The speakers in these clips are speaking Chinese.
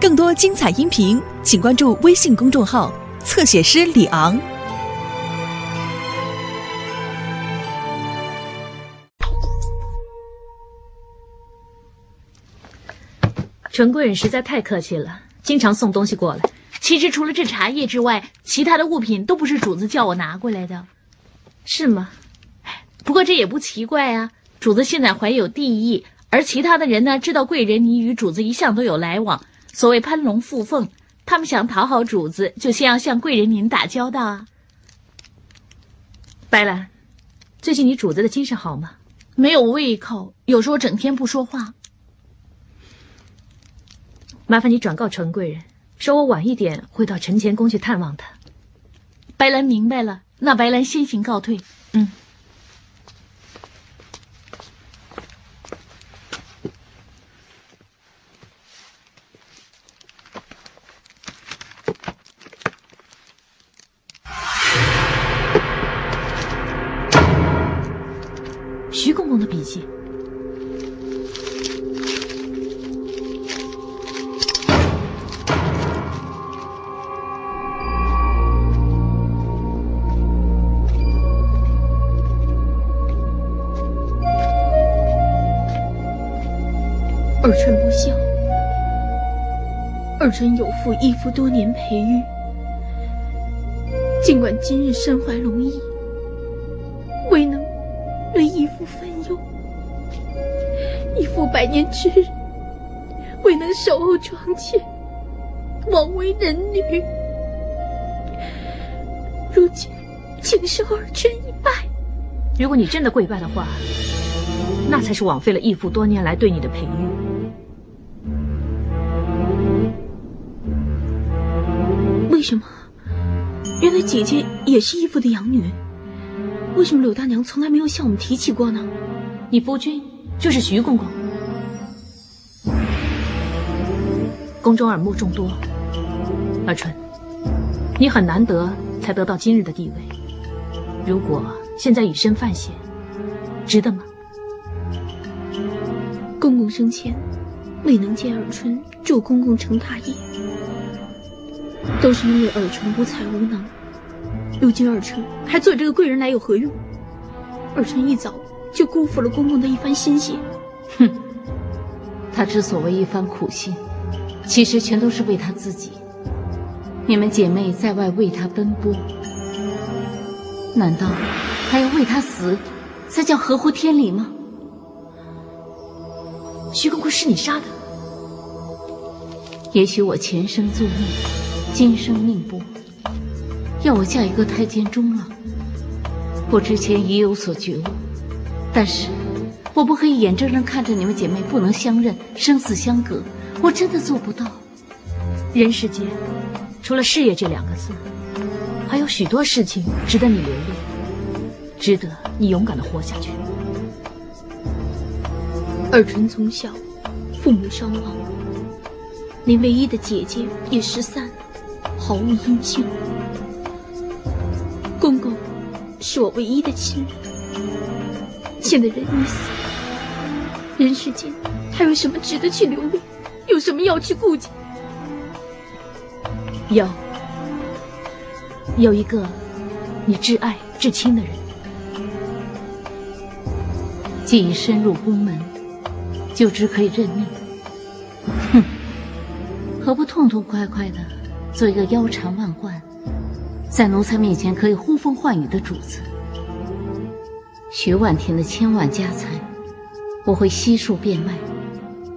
更多精彩音频，请关注微信公众号“侧写师李昂”。陈贵人实在太客气了，经常送东西过来。其实除了这茶叶之外，其他的物品都不是主子叫我拿过来的，是吗？不过这也不奇怪啊。主子现在怀有帝意，而其他的人呢，知道贵人你与主子一向都有来往。所谓攀龙附凤，他们想讨好主子，就先要向贵人您打交道啊。白兰，最近你主子的精神好吗？没有胃口，有时候整天不说话。麻烦你转告陈贵人，说我晚一点会到陈前宫去探望他。白兰明白了，那白兰先行告退。嗯。儿臣不孝，儿臣有负义父多年培育，尽管今日身怀龙翼，未能为义父分忧。义父百年之日，未能守候庄前，枉为人女。如今，请受儿臣一拜。如果你真的跪拜的话，那才是枉费了义父多年来对你的培育。原来姐姐也是义父的养女。为什么柳大娘从来没有向我们提起过呢？你夫君就是徐公公，宫中耳目众多。阿春，你很难得才得到今日的地位，如果现在以身犯险，值得吗？公公生前未能见尔春助公公成大业，都是因为尔春无才无能。如今二臣还做这个贵人来有何用？二臣一早就辜负了公公的一番心血。哼，他之所谓一番苦心，其实全都是为他自己。你们姐妹在外为他奔波，难道还要为他死，才叫合乎天理吗？徐公公是你杀的？也许我前生作孽，今生命薄，要我嫁一个太监终老。我之前已有所觉悟，但是我不可以眼睁睁看着你们姐妹不能相认，生死相隔。我真的做不到。人世间，除了事业这两个字，还有许多事情值得你留恋，值得你勇敢的活下去。尔淳从小父母双亡，连唯一的姐姐也失散，毫无音讯。公公是我唯一的亲人，现在人已死，人世间还有什么值得去留恋？有什么要去顾忌？有，有一个你挚爱至亲的人，既已深入宫门。就只可以认命，哼，何不痛痛快快的做一个腰缠万贯，在奴才面前可以呼风唤雨的主子？徐万田的千万家财，我会悉数变卖，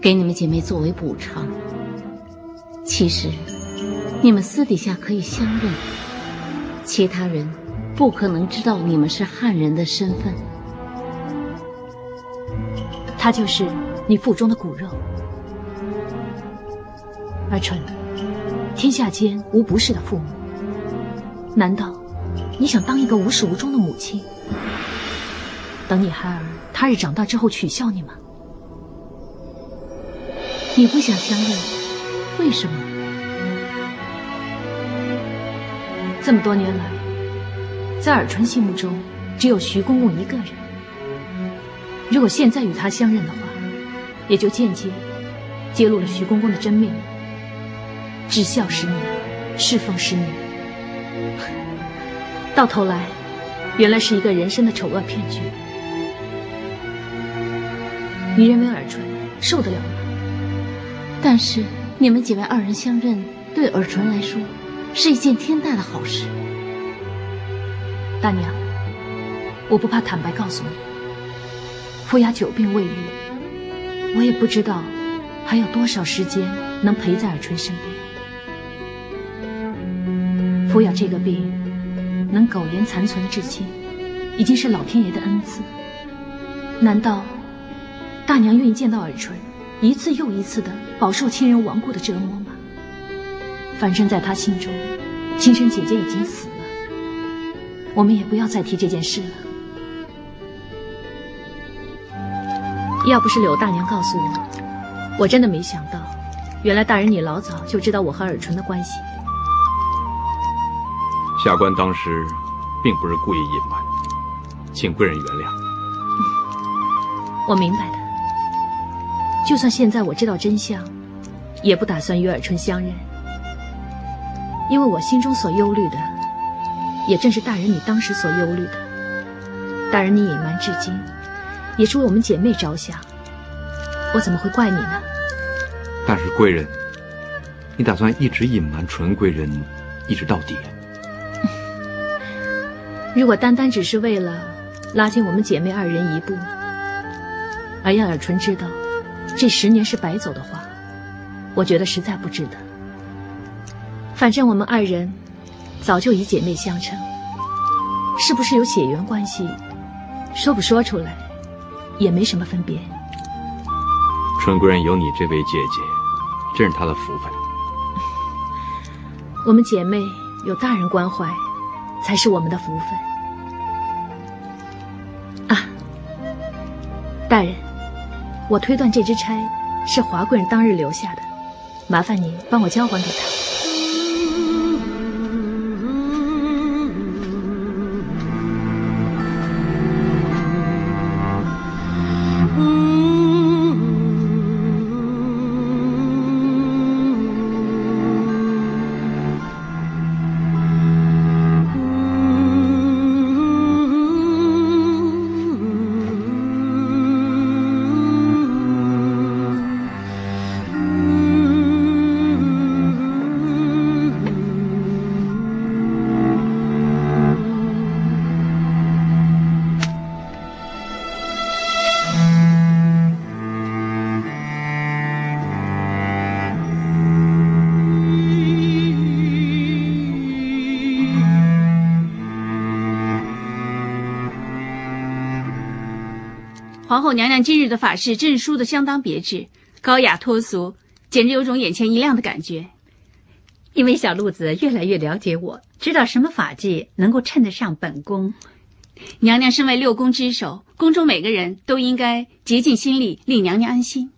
给你们姐妹作为补偿。其实，你们私底下可以相认，其他人不可能知道你们是汉人的身份。他就是。你腹中的骨肉，儿臣，天下间无不是的父母。难道你想当一个无始无终的母亲？等你孩儿他日长大之后取笑你吗？你不想相认，为什么？这么多年来，在尔春心目中，只有徐公公一个人。如果现在与他相认的话，也就间接揭露了徐公公的真面目。至孝十年，侍奉十年，到头来，原来是一个人生的丑恶骗局。你认为尔淳受得了吗？但是你们姐妹二人相认，对尔淳来说是一件天大的好事。大娘，我不怕坦白告诉你，傅雅久病未愈，我也不知道还有多少时间能陪在尔淳身边。傅雅这个病能苟延残存至今，已经是老天爷的恩赐。难道大娘愿意见到尔淳一次又一次的饱受亲人亡故的折磨吗？反正，在他心中，亲生姐姐已经死了。我们也不要再提这件事了。要不是柳大娘告诉我，我真的没想到，原来大人你老早就知道我和尔淳的关系。下官当时并不是故意隐瞒，请贵人原谅。我明白的。就算现在我知道真相，也不打算与尔春相认，因为我心中所忧虑的。也正是大人你当时所忧虑的，大人你隐瞒至今，也是为我们姐妹着想，我怎么会怪你呢？但是贵人，你打算一直隐瞒纯贵人，一直到底？如果单单只是为了拉近我们姐妹二人一步，而让尔淳知道这十年是白走的话，我觉得实在不值得。反正我们二人。早就以姐妹相称，是不是有血缘关系？说不说出来，也没什么分别。春贵人有你这位姐姐，真是她的福分。我们姐妹有大人关怀，才是我们的福分。啊，大人，我推断这支钗是华贵人当日留下的，麻烦您帮我交还给她。娘娘今日的法事真是梳得相当别致，高雅脱俗，简直有种眼前一亮的感觉。因为小路子越来越了解我，知道什么法技能够称得上本宫。娘娘身为六宫之首，宫中每个人都应该竭尽心力令娘娘安心。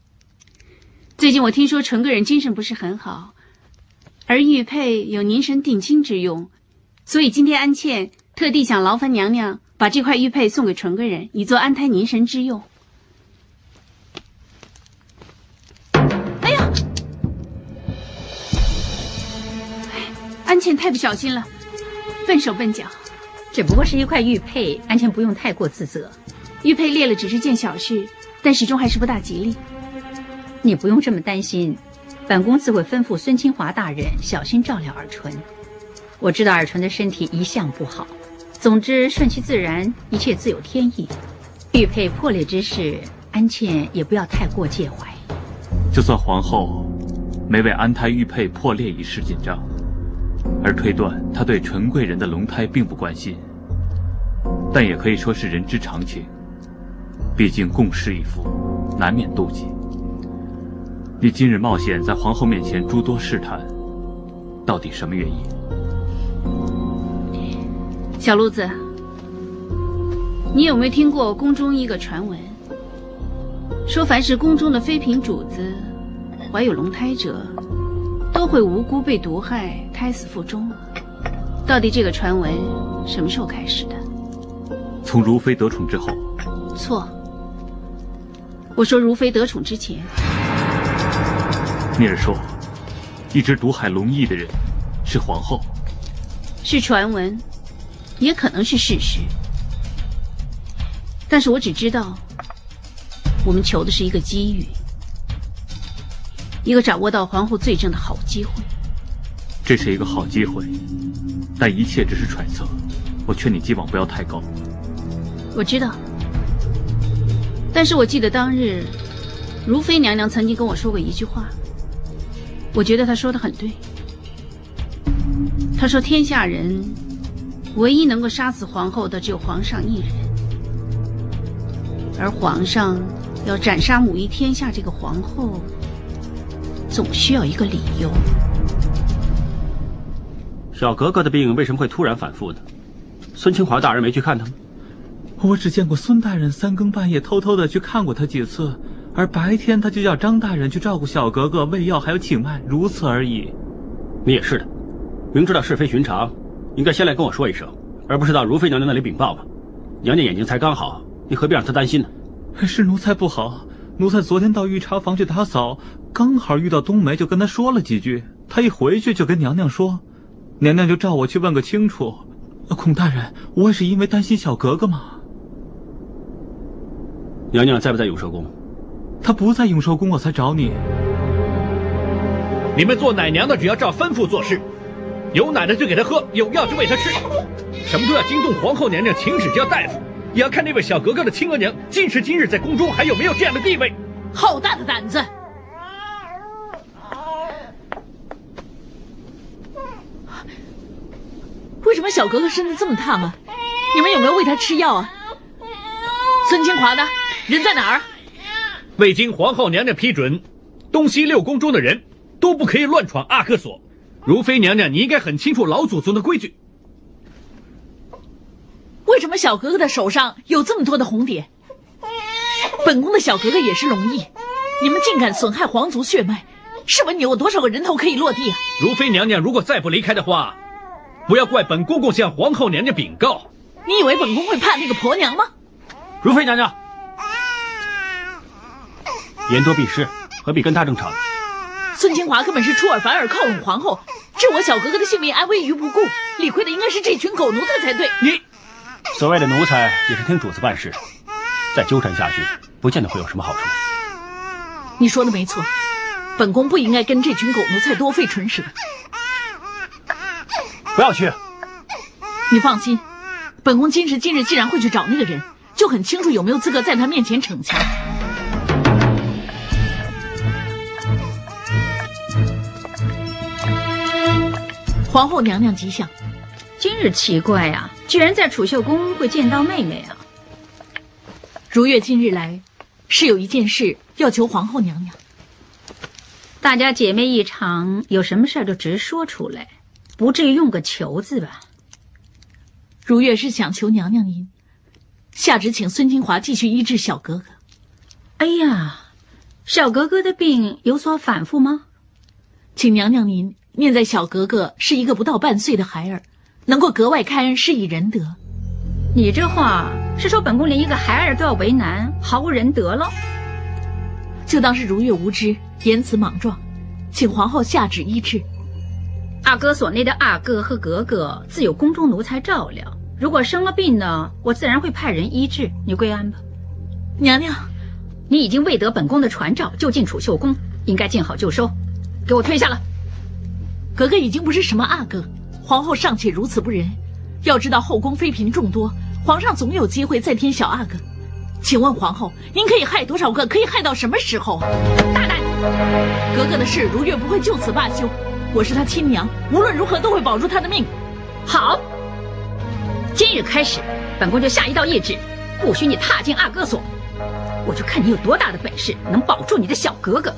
最近我听说纯贵人精神不是很好，而玉佩有凝神定心之用，所以今天安茜特地想劳烦娘娘。把这块玉佩送给纯贵人，以作安胎凝神之用。安茜太不小心了，笨手笨脚。只不过是一块玉佩，安茜不用太过自责。玉佩裂了只是件小事，但始终还是不大吉利。你不用这么担心，本宫自会吩咐孙清华大人小心照料尔淳。我知道尔淳的身体一向不好。总之，顺其自然，一切自有天意。玉佩破裂之事，安茜也不要太过介怀。就算皇后没为安胎玉佩破裂一事紧张，而推断他对纯贵人的龙胎并不关心，但也可以说是人之常情。毕竟共侍一夫，难免妒忌。你今日冒险在皇后面前诸多试探，到底什么原因？小路子，你有没有听过宫中一个传闻？说凡是宫中的妃嫔主子怀有龙胎者，都会无辜被毒害，胎死腹中。到底这个传闻什么时候开始的？从如妃得宠之后。错，我说如妃得宠之前。你是说，一直毒害龙翼的人是皇后。是传闻，也可能是事实。但是我只知道，我们求的是一个机遇，一个掌握到皇后罪证的好机会。这是一个好机会，但一切只是揣测。我劝你寄望不要太高。我知道，但是我记得当日，如妃娘娘曾经跟我说过一句话，我觉得她说的很对。她说：“天下人，唯一能够杀死皇后的只有皇上一人，而皇上要斩杀母仪天下这个皇后，总需要一个理由。”小格格的病为什么会突然反复呢？孙清华大人没去看他吗？我只见过孙大人三更半夜偷偷的去看过他几次，而白天他就叫张大人去照顾小格格、喂药还有请脉，如此而已。你也是的，明知道是非寻常，应该先来跟我说一声，而不是到如妃娘娘那里禀报吧。娘娘眼睛才刚好，你何必让她担心呢？是奴才不好，奴才昨天到御茶房去打扫，刚好遇到冬梅，就跟她说了几句。她一回去就跟娘娘说，娘娘就召我去问个清楚。孔大人，我也是因为担心小格格嘛。娘娘在不在永寿宫？她不在永寿宫，我才找你。你们做奶娘的只要照吩咐做事，有奶的就给她喝，有药就喂她吃，什么都要惊动皇后娘娘，请指教大夫，也要看那位小格格的亲额娘今时今日在宫中还有没有这样的地位。好大的胆子！为什么小格格身子这么烫啊？你们有没有喂她吃药啊？孙清华呢？人在哪儿？未经皇后娘娘批准，东西六宫中的人都不可以乱闯阿克索。如妃娘娘，你应该很清楚老祖宗的规矩。为什么小格格的手上有这么多的红点？本宫的小格格也是龙裔，你们竟敢损害皇族血脉，试问你有多少个人头可以落地啊？如妃娘娘如果再不离开的话，不要怪本公公向皇后娘娘禀告。你以为本宫会怕那个婆娘吗？如妃娘娘，言多必失，何必跟他争吵？孙清华根本是出尔反尔，靠拢皇后，置我小格格的性命安危于不顾。理亏的应该是这群狗奴才才对。你所谓的奴才也是听主子办事，再纠缠下去，不见得会有什么好处。你说的没错，本宫不应该跟这群狗奴才多费唇舌。不要去。你放心，本宫今时今日既然会去找那个人，就很清楚有没有资格在他面前逞强。皇后娘娘吉祥。今日奇怪啊，居然在储秀宫会见到妹妹啊！如月今日来，是有一件事要求皇后娘娘。大家姐妹一场，有什么事儿就直说出来，不至于用个“求”字吧？如月是想求娘娘您，下旨请孙金华继续医治小格格。哎呀，小格格的病有所反复吗？请娘娘您念在小格格是一个不到半岁的孩儿，能够格外开恩，施以仁德。你这话是说本宫连一个孩儿都要为难，毫无仁德了？就当是如月无知，言辞莽撞，请皇后下旨医治。阿哥所内的阿哥和格格自有宫中奴才照料，如果生了病呢，我自然会派人医治。你归安吧。娘娘，你已经未得本宫的传召，就进储秀宫，应该见好就收。给我退下了。格格已经不是什么阿哥，皇后尚且如此不仁，要知道后宫妃嫔众多，皇上总有机会再添小阿哥。请问皇后，您可以害多少个？可以害到什么时候？大胆！格格的事，如月不会就此罢休。我是他亲娘，无论如何都会保住他的命。好，今日开始，本宫就下一道懿旨，不许你踏进阿哥所。我就看你有多大的本事，能保住你的小格格。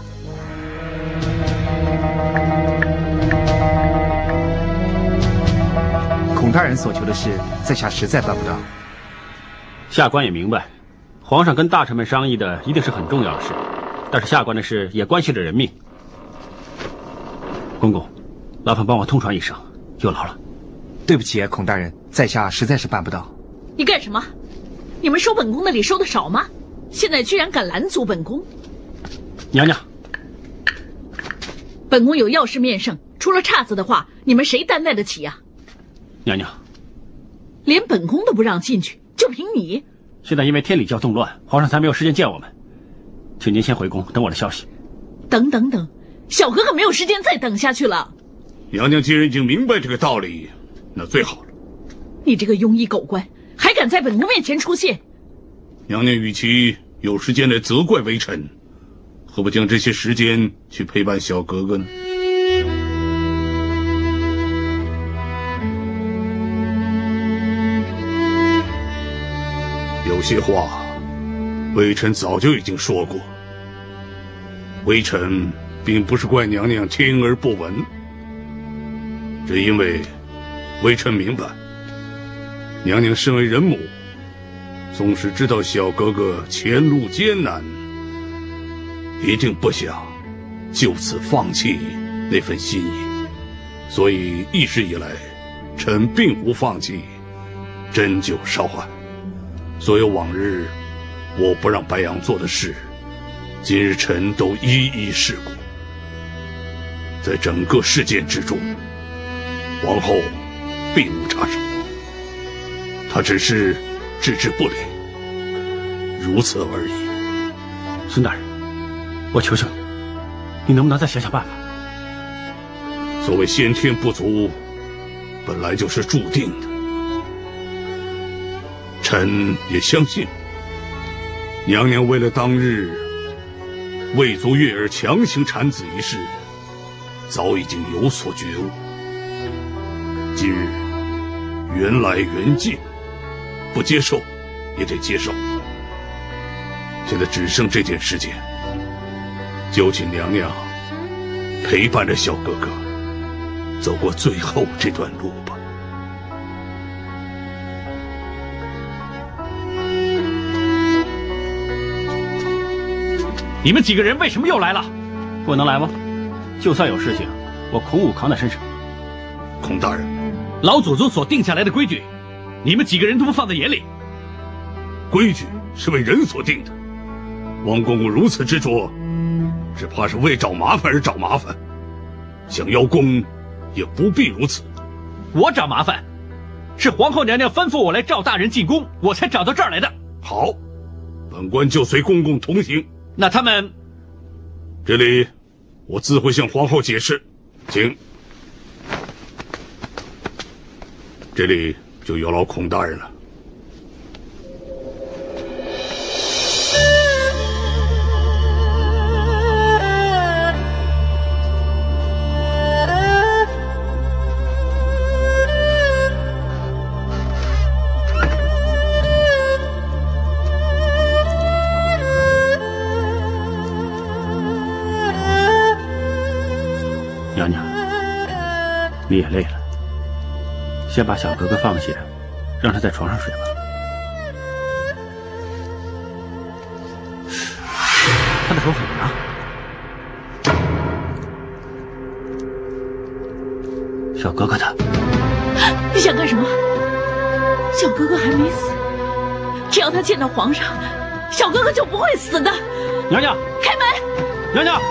孔大人所求的事，在下实在办不到。下官也明白，皇上跟大臣们商议的一定是很重要的事，但是下官的事也关系着人命。公公，劳烦帮我通传一声，有劳了。对不起，孔大人，在下实在是办不到。你干什么？你们收本宫的礼收的少吗？现在居然敢拦阻本宫！娘娘，本宫有要事面圣，出了岔子的话，你们谁担待得起呀？娘娘，连本宫都不让进去，就凭你？现在因为天理教动乱，皇上才没有时间见我们，请您先回宫等我的消息。等等等，小哥哥没有时间再等下去了。娘娘既然已经明白这个道理，那最好了。你这个庸医狗官，还敢在本宫面前出现？娘娘与其有时间来责怪微臣，何不将这些时间去陪伴小格格呢？有些话，微臣早就已经说过。微臣并不是怪娘娘听而不闻，只因为微臣明白，娘娘身为人母，纵使知道小格格前路艰难，一定不想就此放弃那份心意，所以一直以来，臣并无放弃针灸烧换。所有往日我不让白杨做的事，今日臣都一一试过。在整个事件之中，皇后并无插手，她只是置之不理，如此而已。孙大人，我求求你，你能不能再想想办法？所谓先天不足，本来就是注定的。臣也相信，娘娘为了当日魏足月儿强行产子一事，早已经有所觉悟。今日缘来缘尽，不接受也得接受。现在只剩这件事情，就请娘娘陪伴着小哥哥走过最后这段路吧。你们几个人为什么又来了？不能来吗？就算有事情，我孔武扛在身上。孔大人，老祖宗所定下来的规矩，你们几个人都不放在眼里。规矩是为人所定的，王公公如此执着，只怕是为找麻烦而找麻烦。想邀功，也不必如此。我找麻烦，是皇后娘娘吩咐我来召大人进宫，我才找到这儿来的。好，本官就随公公同行。那他们，这里，我自会向皇后解释，请。这里就有劳孔大人了。你也累了，先把小格格放下，让他在床上睡吧。他的手很凉。小格格他，你想干什么？小哥哥还没死，只要他见到皇上，小哥哥就不会死的。娘娘，开门！娘娘，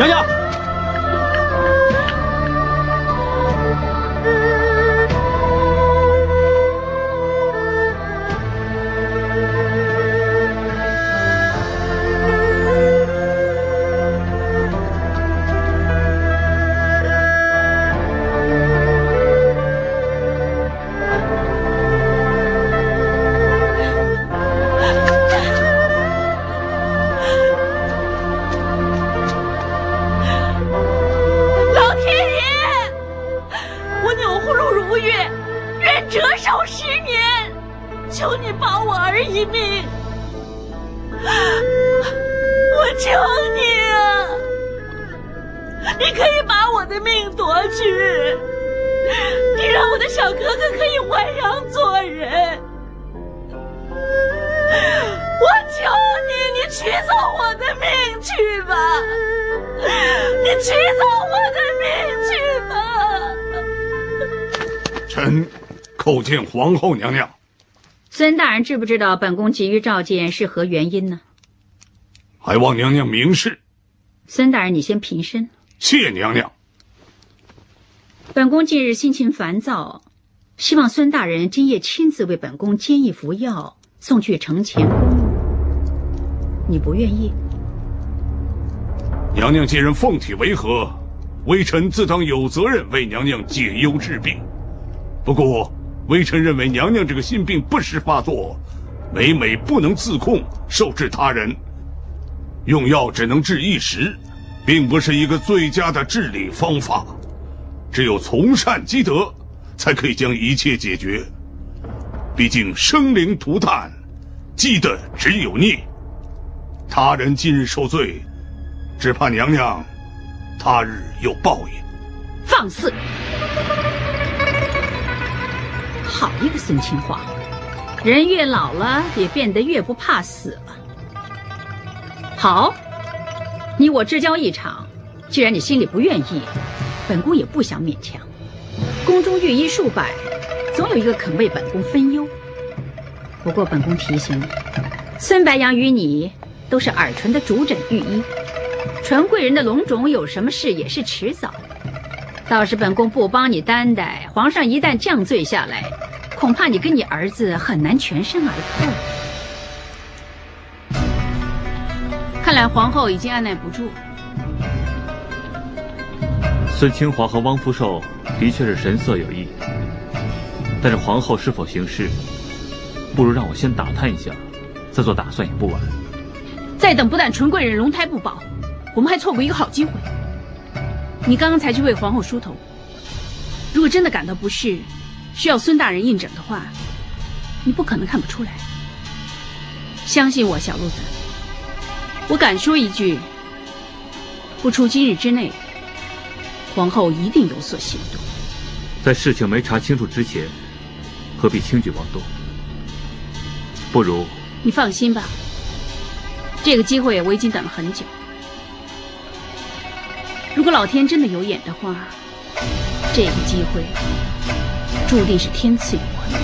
娘娘。折寿十年，求你保我儿一命！我求你啊！你可以把我的命夺去，你让我的小哥哥可以还阳做人。我求你，你取走我的命去吧！你取走我的命去吧！臣叩见皇后娘娘。孙大人知不知道本宫急于召见是何原因呢？还望娘娘明示。孙大人，你先平身。谢娘娘。本宫近日心情烦躁，希望孙大人今夜亲自为本宫煎一服药，送去承乾宫。你不愿意？娘娘既然凤体为和，微臣自当有责任为娘娘解忧治病。不过，微臣认为娘娘这个心病不时发作，每每不能自控，受制他人。用药只能治一时，并不是一个最佳的治理方法。只有从善积德，才可以将一切解决。毕竟生灵涂炭，积的只有孽。他人今日受罪，只怕娘娘他日有报应。放肆！好一个孙清华，人越老了也变得越不怕死了。好，你我之交一场，既然你心里不愿意。本宫也不想勉强，宫中御医数百，总有一个肯为本宫分忧。不过本宫提醒你，孙白杨与你都是耳唇的主诊御医，纯贵人的龙种有什么事也是迟早。倒是本宫不帮你担待，皇上一旦降罪下来，恐怕你跟你儿子很难全身而退。看来皇后已经按耐不住。孙清华和汪福寿的确是神色有异，但是皇后是否行事，不如让我先打探一下，再做打算也不晚。再等，不但纯贵人龙胎不保，我们还错过一个好机会。你刚刚才去为皇后梳头，如果真的感到不适，需要孙大人印证的话，你不可能看不出来。相信我，小路子，我敢说一句，不出今日之内。皇后一定有所行动，在事情没查清楚之前，何必轻举妄动？不如你放心吧，这个机会我已经等了很久。如果老天真的有眼的话，这个机会注定是天赐予我的。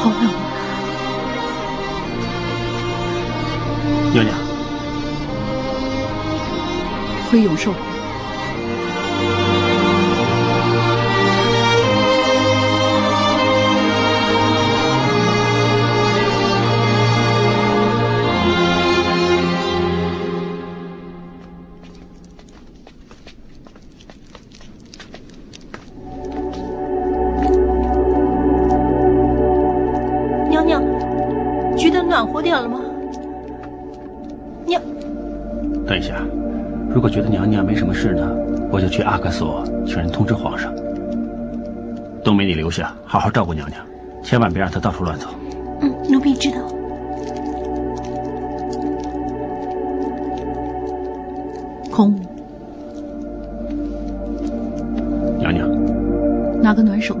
好冷啊，娘娘。回永寿。好好照顾娘娘，千万别让她到处乱走。嗯，奴婢知道。孔母，娘娘，拿个暖手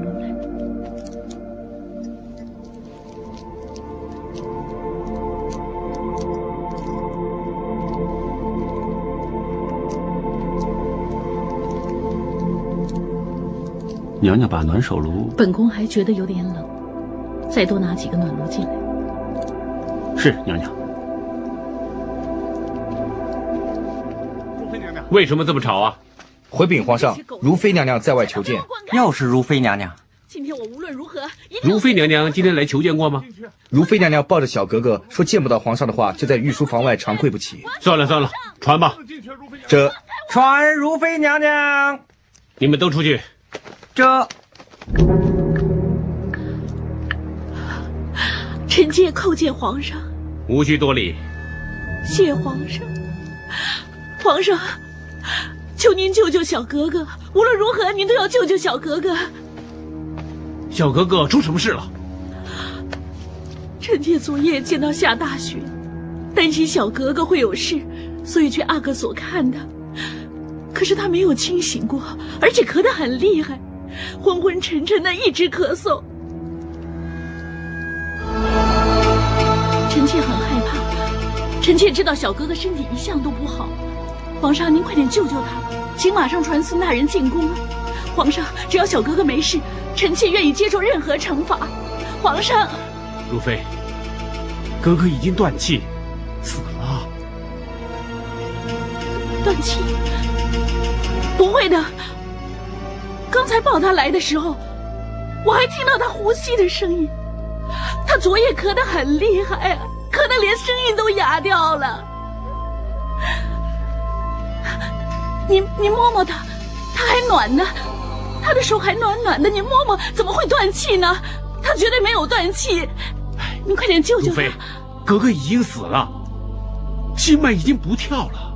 娘娘把暖手炉，本宫还觉得有点冷，再多拿几个暖炉进来。是娘娘。为什么这么吵啊？回禀皇上，如妃娘娘在外求见。又是如妃娘娘。今天我无论如何，如妃娘娘今天来求见过吗？如妃娘娘抱着小格格说见不到皇上的话，就在御书房外长跪不起。算了算了，传吧。这传如妃娘娘。你们都出去。这，臣妾叩见皇上。无需多礼。谢皇上。皇上，求您救救小格格。无论如何，您都要救救小格格。小格格出什么事了？臣妾昨夜见到下大雪，担心小格格会有事，所以去阿哥所看她。可是她没有清醒过，而且咳得很厉害。昏昏沉沉的，一直咳嗽。臣妾很害怕，臣妾知道小哥哥身体一向都不好。皇上，您快点救救他，请马上传孙大人进宫。皇上，只要小哥哥没事，臣妾愿意接受任何惩罚。皇上，如妃，哥哥已经断气，死了。断气？不会的。刚才抱他来的时候，我还听到他呼吸的声音。他昨夜咳得很厉害啊，咳得连声音都哑掉了。您您摸摸他，他还暖呢，他的手还暖暖的。你摸摸，怎么会断气呢？他绝对没有断气。你快点救救他！格格已经死了，心脉已经不跳了。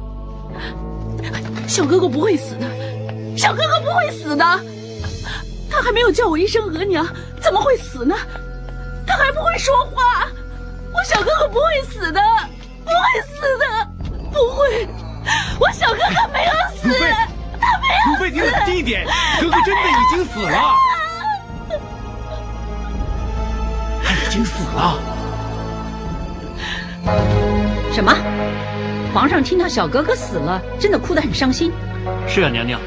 小哥哥不会死的，小哥哥不会死的。他还没有叫我一声额娘，怎么会死呢？他还不会说话，我小哥哥不会死的，不会死的，不会。我小哥哥没有死，他没有死。如妃，你冷静一点，哥哥真的已经死了，他已经死了。什么？皇上听到小哥哥死了，真的哭得很伤心。是啊，娘娘，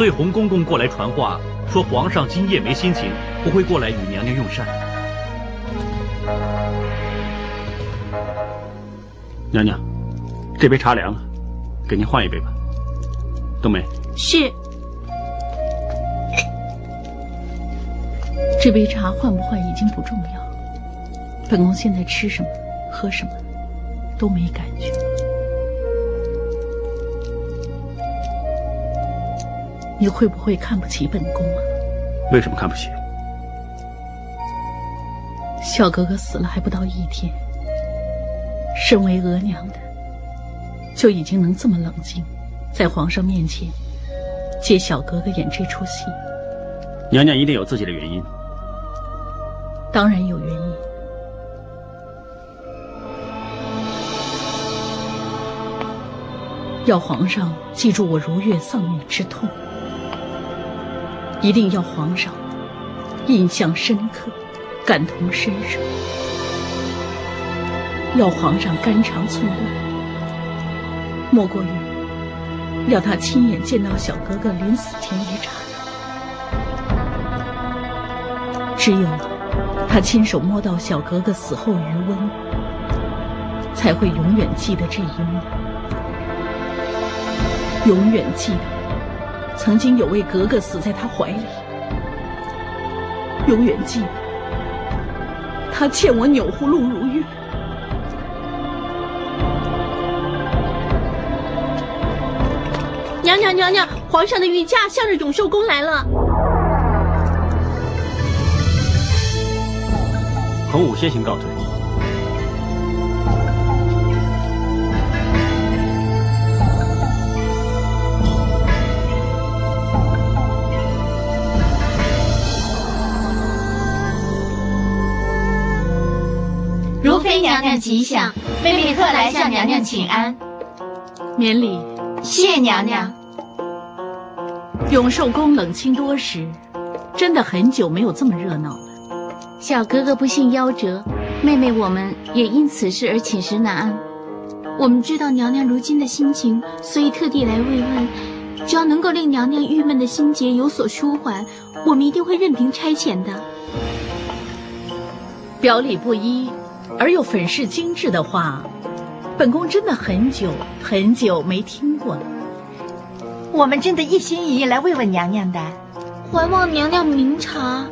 所以洪公公过来传话，说皇上今夜没心情，不会过来与娘娘用膳。娘娘，这杯茶凉了，给您换一杯吧。冬梅，是。这杯茶换不换已经不重要，本宫现在吃什么、喝什么都没感觉。你会不会看不起本宫啊？为什么看不起？小格格死了还不到一天，身为额娘的就已经能这么冷静，在皇上面前借小格格演这出戏。娘娘一定有自己的原因。当然有原因。要皇上记住我如月丧女之痛。一定要皇上印象深刻，感同身受；要皇上肝肠寸断，莫过于要他亲眼见到小格格临死前一刹那。只有他亲手摸到小格格死后余温，才会永远记得这一幕，永远记得。曾经有位格格死在他怀里，永远记得他欠我钮祜禄如玉。娘娘娘娘，皇上的御驾向着永寿宫来了。洪武先行告退。妃娘娘吉祥，妹妹特来向娘娘请安。免礼，谢娘娘。永寿宫冷清多时，真的很久没有这么热闹了。小哥哥不幸夭折，妹妹我们也因此事而寝食难安。我们知道娘娘如今的心情，所以特地来慰问。只要能够令娘娘郁闷的心结有所舒缓，我们一定会任凭差遣的。表里不一。而又粉饰精致的话，本宫真的很久很久没听过了。我们真的一心一意来慰问娘娘的，还望娘娘明察。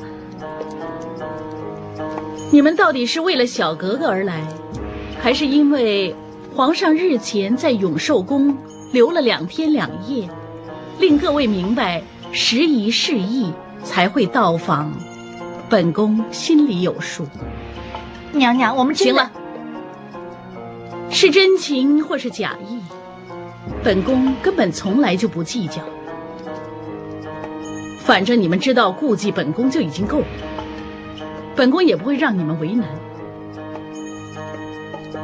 你们到底是为了小格格而来，还是因为皇上日前在永寿宫留了两天两夜，令各位明白时宜事宜，才会到访？本宫心里有数。娘娘，我们行了，是真情或是假意，本宫根本从来就不计较。反正你们知道顾忌本宫就已经够了，本宫也不会让你们为难。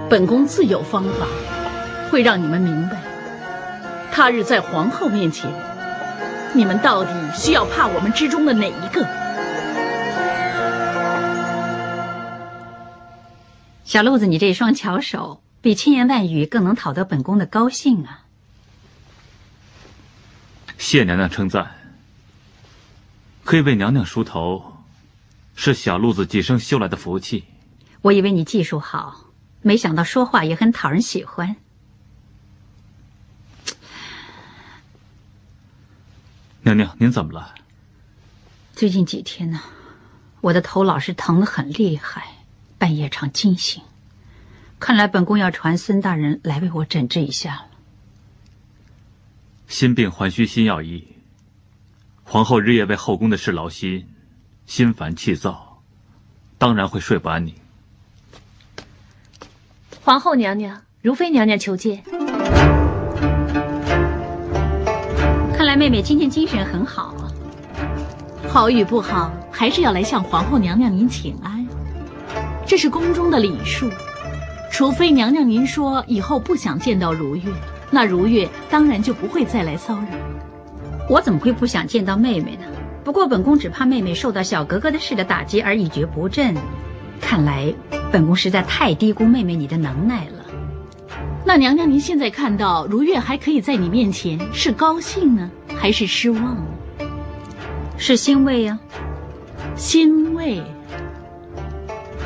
本宫自有方法，会让你们明白，他日在皇后面前，你们到底需要怕我们之中的哪一个？小路子，你这双巧手比千言万语更能讨得本宫的高兴啊！谢娘娘称赞，可以为娘娘梳头，是小路子几生修来的福气。我以为你技术好，没想到说话也很讨人喜欢。娘娘，您怎么了？最近几天呢，我的头老是疼得很厉害，半夜常惊醒。看来本宫要传孙大人来为我诊治一下了。心病还需心药医。皇后日夜为后宫的事劳心，心烦气躁，当然会睡不安宁。皇后娘娘，如妃娘娘求见。看来妹妹今天精神很好啊。好与不好，还是要来向皇后娘娘您请安。这是宫中的礼数，除非娘娘您说以后不想见到如月，那如月当然就不会再来骚扰。我怎么会不想见到妹妹呢？不过本宫只怕妹妹受到小格格的事的打击而一蹶不振。看来本宫实在太低估妹妹你的能耐了。那娘娘您现在看到如月还可以在你面前，是高兴呢，还是失望？是欣慰呀，欣慰。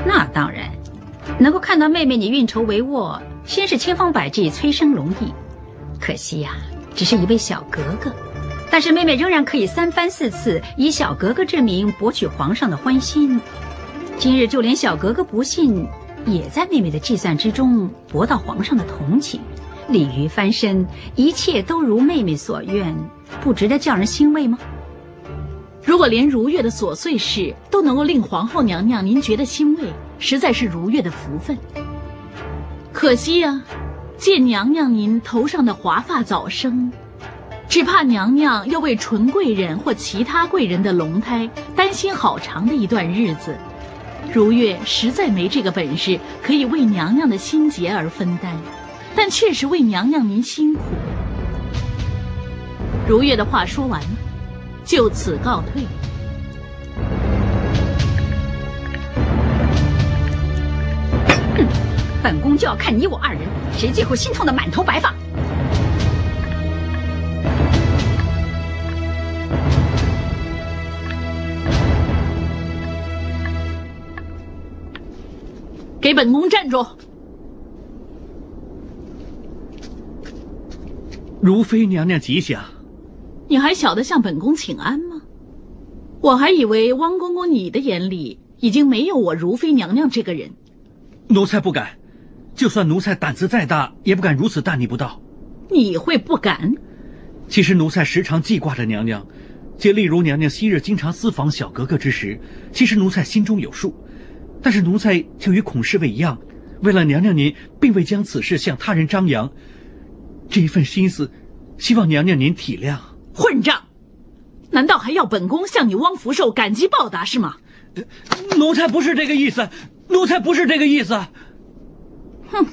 那当然，能够看到妹妹你运筹帷幄，先是千方百计催生龙翼，可惜呀，只是一位小格格。但是妹妹仍然可以三番四次以小格格之名博取皇上的欢心。今日就连小格格不信，也在妹妹的计算之中博到皇上的同情，鲤鱼翻身，一切都如妹妹所愿，不值得叫人欣慰吗？如果连如月的琐碎事都能够令皇后娘娘您觉得欣慰，实在是如月的福分。可惜呀，见娘娘您头上的华发早生，只怕娘娘要为纯贵人或其他贵人的龙胎担心好长的一段日子。如月实在没这个本事，可以为娘娘的心结而分担，但确实为娘娘您辛苦。如月的话说完。就此告退。本宫就要看你我二人谁最后心痛的满头白发。给本宫站住！如妃娘娘吉祥。你还晓得向本宫请安吗？我还以为汪公公你的眼里已经没有我如妃娘娘这个人。奴才不敢，就算奴才胆子再大，也不敢如此大逆不道。你会不敢？其实奴才时常记挂着娘娘，借例如娘娘昔日经常私访小格格之时，其实奴才心中有数。但是奴才就与孔侍卫一样，为了娘娘您，并未将此事向他人张扬。这一份心思，希望娘娘您体谅。混账！难道还要本宫向你汪福寿感激报答是吗？奴才不是这个意思，奴才不是这个意思。哼！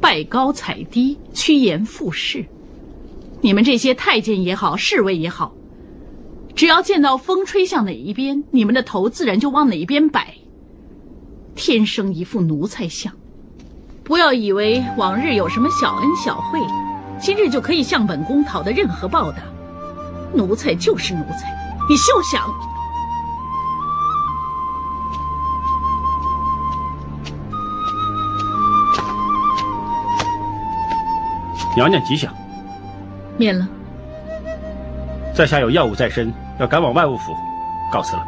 拜高踩低，趋炎附势。你们这些太监也好，侍卫也好，只要见到风吹向哪一边，你们的头自然就往哪一边摆。天生一副奴才相，不要以为往日有什么小恩小惠。今日就可以向本宫讨得任何报答，奴才就是奴才，你休想！娘娘吉祥，免了。在下有要务在身，要赶往外务府，告辞了。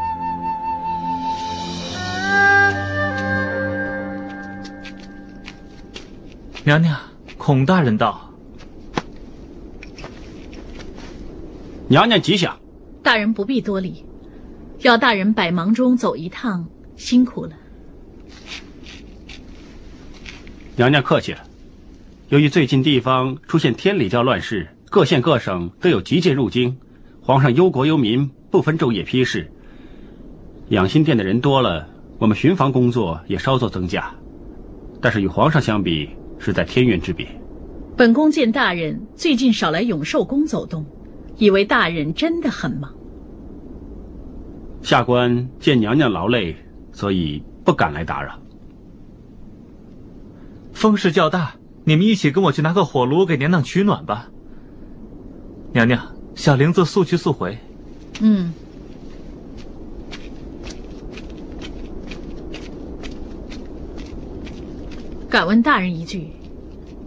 娘娘，孔大人到。娘娘吉祥，大人不必多礼，要大人百忙中走一趟，辛苦了。娘娘客气了。由于最近地方出现天理教乱世，各县各省都有急件入京，皇上忧国忧民，不分昼夜批示。养心殿的人多了，我们巡防工作也稍作增加，但是与皇上相比，是在天渊之别。本宫见大人最近少来永寿宫走动。以为大人真的很忙。下官见娘娘劳累，所以不敢来打扰。风势较大，你们一起跟我去拿个火炉给娘娘取暖吧。娘娘，小玲子速去速回。嗯。敢问大人一句，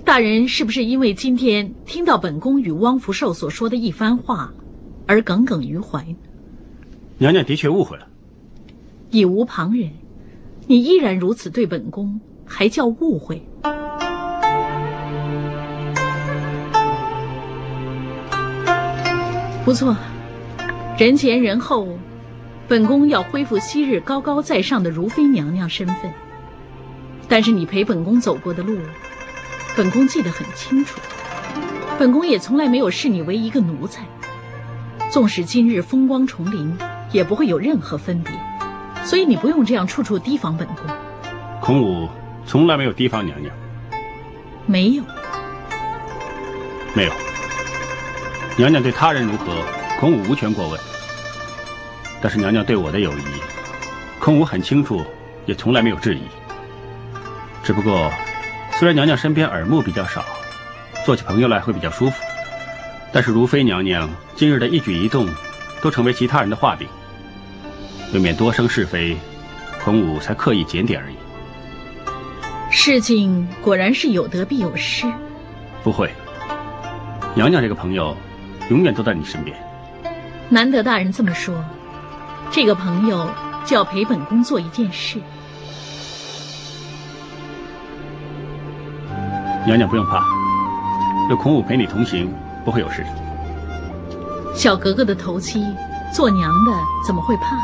大人是不是因为今天听到本宫与汪福寿所说的一番话，而耿耿于怀？娘娘的确误会了。已无旁人，你依然如此对本宫，还叫误会？不错，人前人后，本宫要恢复昔日高高在上的如妃娘娘身份。但是你陪本宫走过的路，本宫记得很清楚。本宫也从来没有视你为一个奴才。纵使今日风光重临，也不会有任何分别。所以你不用这样处处提防本宫。孔武从来没有提防娘娘。没有。没有。娘娘对他人如何，孔武无权过问。但是娘娘对我的友谊，孔武很清楚，也从来没有质疑。只不过，虽然娘娘身边耳目比较少，做起朋友来会比较舒服，但是如妃娘娘今日的一举一动，都成为其他人的画饼。为免多生是非，孔武才刻意检点而已。事情果然是有得必有失。不会，娘娘这个朋友，永远都在你身边。难得大人这么说，这个朋友就要陪本宫做一件事。娘娘不用怕，有孔武陪你同行，不会有事。小格格的头七，做娘的怎么会怕？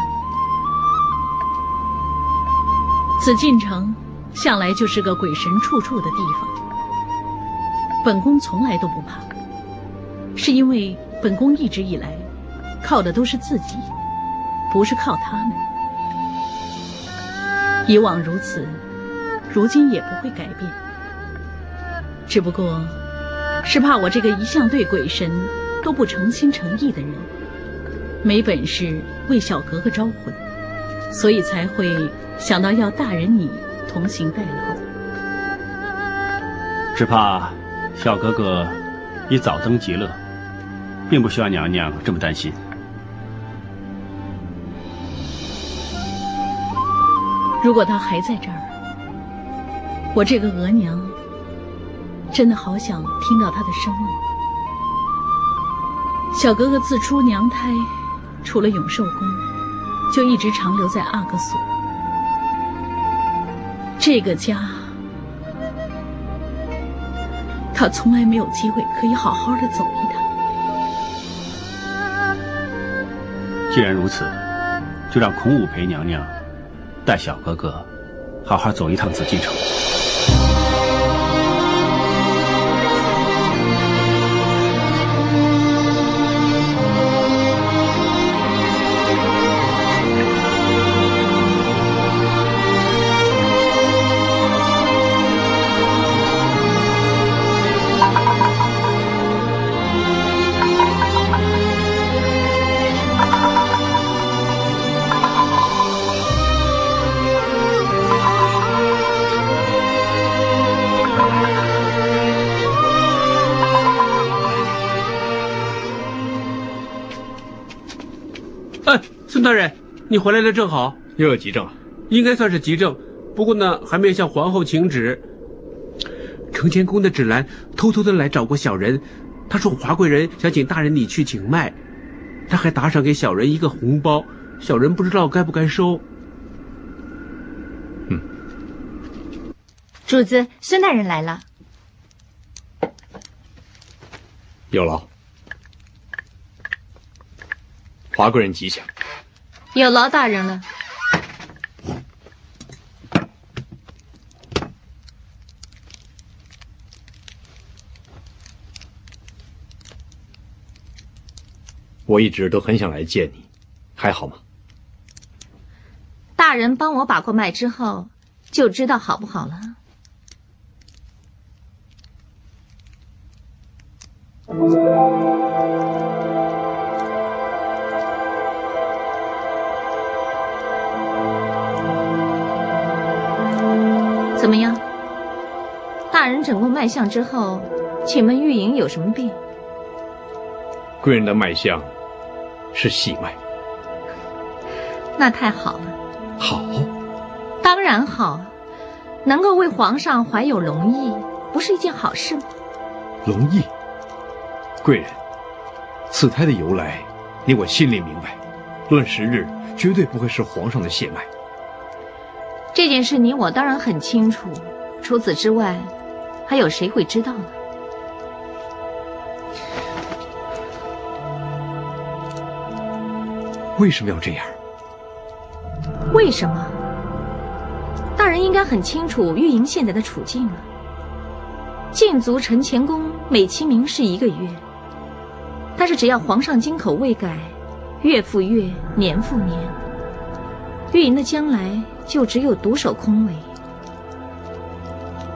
紫禁城向来就是个鬼神处处的地方，本宫从来都不怕，是因为本宫一直以来靠的都是自己，不是靠他们。以往如此，如今也不会改变。只不过，是怕我这个一向对鬼神都不诚心诚意的人，没本事为小格格招魂，所以才会。想到要大人你同行代劳，只怕小格格已早登极乐，并不需要娘娘这么担心。如果他还在这儿，我这个额娘真的好想听到他的声音。小哥哥自出娘胎，除了永寿宫，就一直长留在阿哥所。这个家，他从来没有机会可以好好的走一趟。既然如此，就让孔武陪娘娘带小哥哥好好走一趟紫禁城。大人，你回来的正好，又有急症啊？应该算是急症，不过呢，还没有向皇后请旨。承乾宫的芷兰偷偷的来找过小人，他说华贵人想请大人你去请脉，他还打赏给小人一个红包，小人不知道该不该收。嗯，主子，孙大人来了，有劳。华贵人吉祥。有劳大人了。我一直都很想来见你，还好吗？大人帮我把过脉之后，就知道好不好了。怎么样？大人诊过脉象之后，请问玉莹有什么病？贵人的脉象是喜脉。那太好了。好。当然好。能够为皇上怀有龙意，不是一件好事吗？龙意，贵人，此胎的由来，你我心里明白。论时日，绝对不会是皇上的血脉。这件事你我当然很清楚，除此之外，还有谁会知道呢？为什么要这样？为什么？大人应该很清楚玉莹现在的处境了。禁足陈乾宫美其名是一个月，但是只要皇上金口未改，月复月，年复年，玉莹的将来就只有独守空位。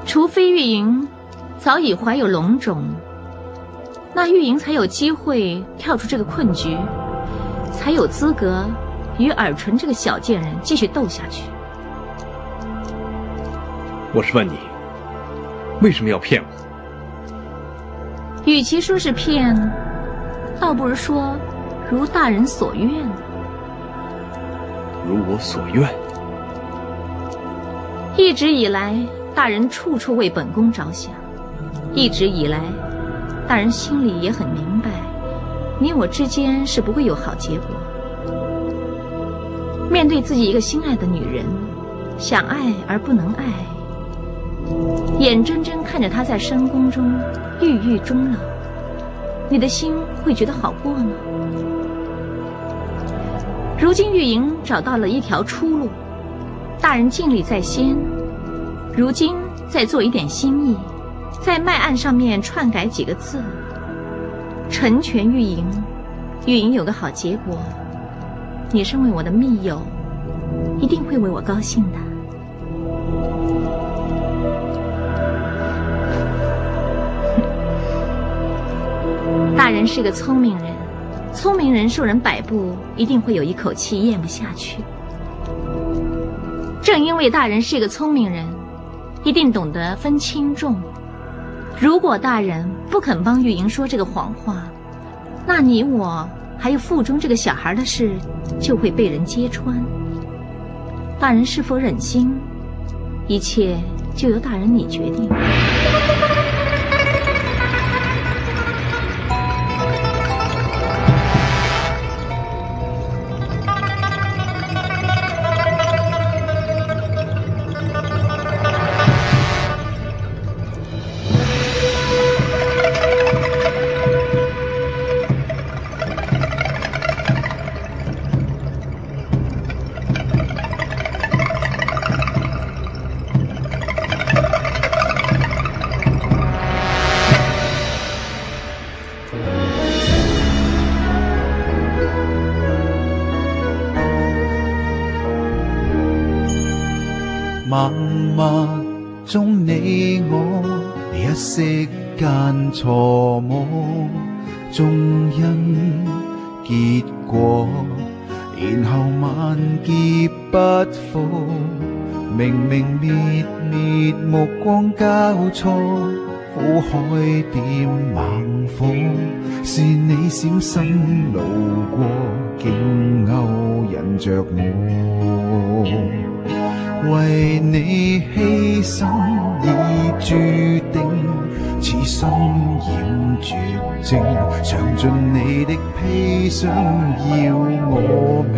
除非玉莹早已怀有龙种，那玉莹才有机会跳出这个困局。才有资格与尔淳这个小贱人继续斗下去。我是问你，为什么要骗我？与其说是骗，倒不如说如大人所愿。如我所愿。一直以来，大人处处为本宫着想。一直以来，大人心里也很明白。你我之间是不会有好结果。面对自己一个心爱的女人，想爱而不能爱，眼睁睁看着她在深宫中郁郁终老，你的心会觉得好过吗？如今玉莹找到了一条出路，大人尽力在先，如今再做一点心意，在脉案上面篡改几个字。成全玉莹，玉莹有个好结果，你身为我的密友，一定会为我高兴的。大人是个聪明人，聪明人受人摆布，一定会有一口气咽不下去。正因为大人是个聪明人，一定懂得分轻重。如果大人不肯帮玉莹说这个谎话，那你我还有腹中这个小孩的事就会被人揭穿。大人是否忍心？一切就由大人你决定。海点猛火，是你闪身路过，竟勾引着我，为你牺牲已注定。似心染绝症，尝尽你的砒霜，要我命，